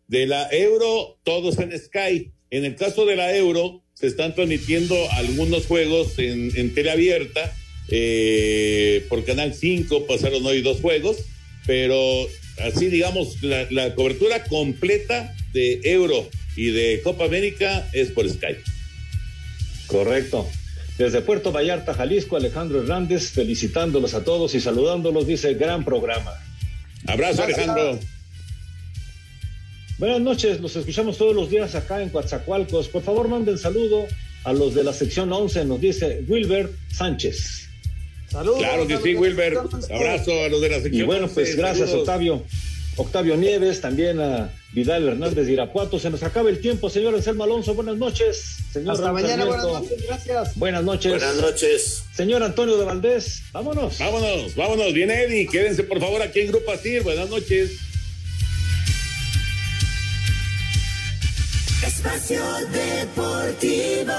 De la Euro, todos en Sky. En el caso de la Euro, se están transmitiendo algunos juegos en, en tele abierta. Eh, por Canal 5 pasaron hoy dos juegos, pero así digamos, la, la, cobertura completa de Euro y de Copa América es por Skype. Correcto. Desde Puerto Vallarta, Jalisco, Alejandro Hernández, felicitándolos a todos y saludándolos, dice gran programa. Abrazo, Alejandro. Buenas noches, los escuchamos todos los días acá en Coatzacoalcos. Por favor, manden saludo a los de la sección 11, nos dice Wilber Sánchez. Saludos. Claro que sí, Wilber. Abrazo a los de la sección Y bueno, pues 11. gracias, Saludos. Octavio. Octavio Nieves, también a Vidal Hernández de Irapuato. Se nos acaba el tiempo, señor Anselmo Alonso. Buenas noches. Señor Hasta mañana, buenas noches, gracias. Buenas noches. Buenas noches. Señor Antonio de Valdés, vámonos. Vámonos, vámonos. Viene Eddie. Quédense por favor aquí en Grupo Asir. Buenas noches. Espacio Deportivo.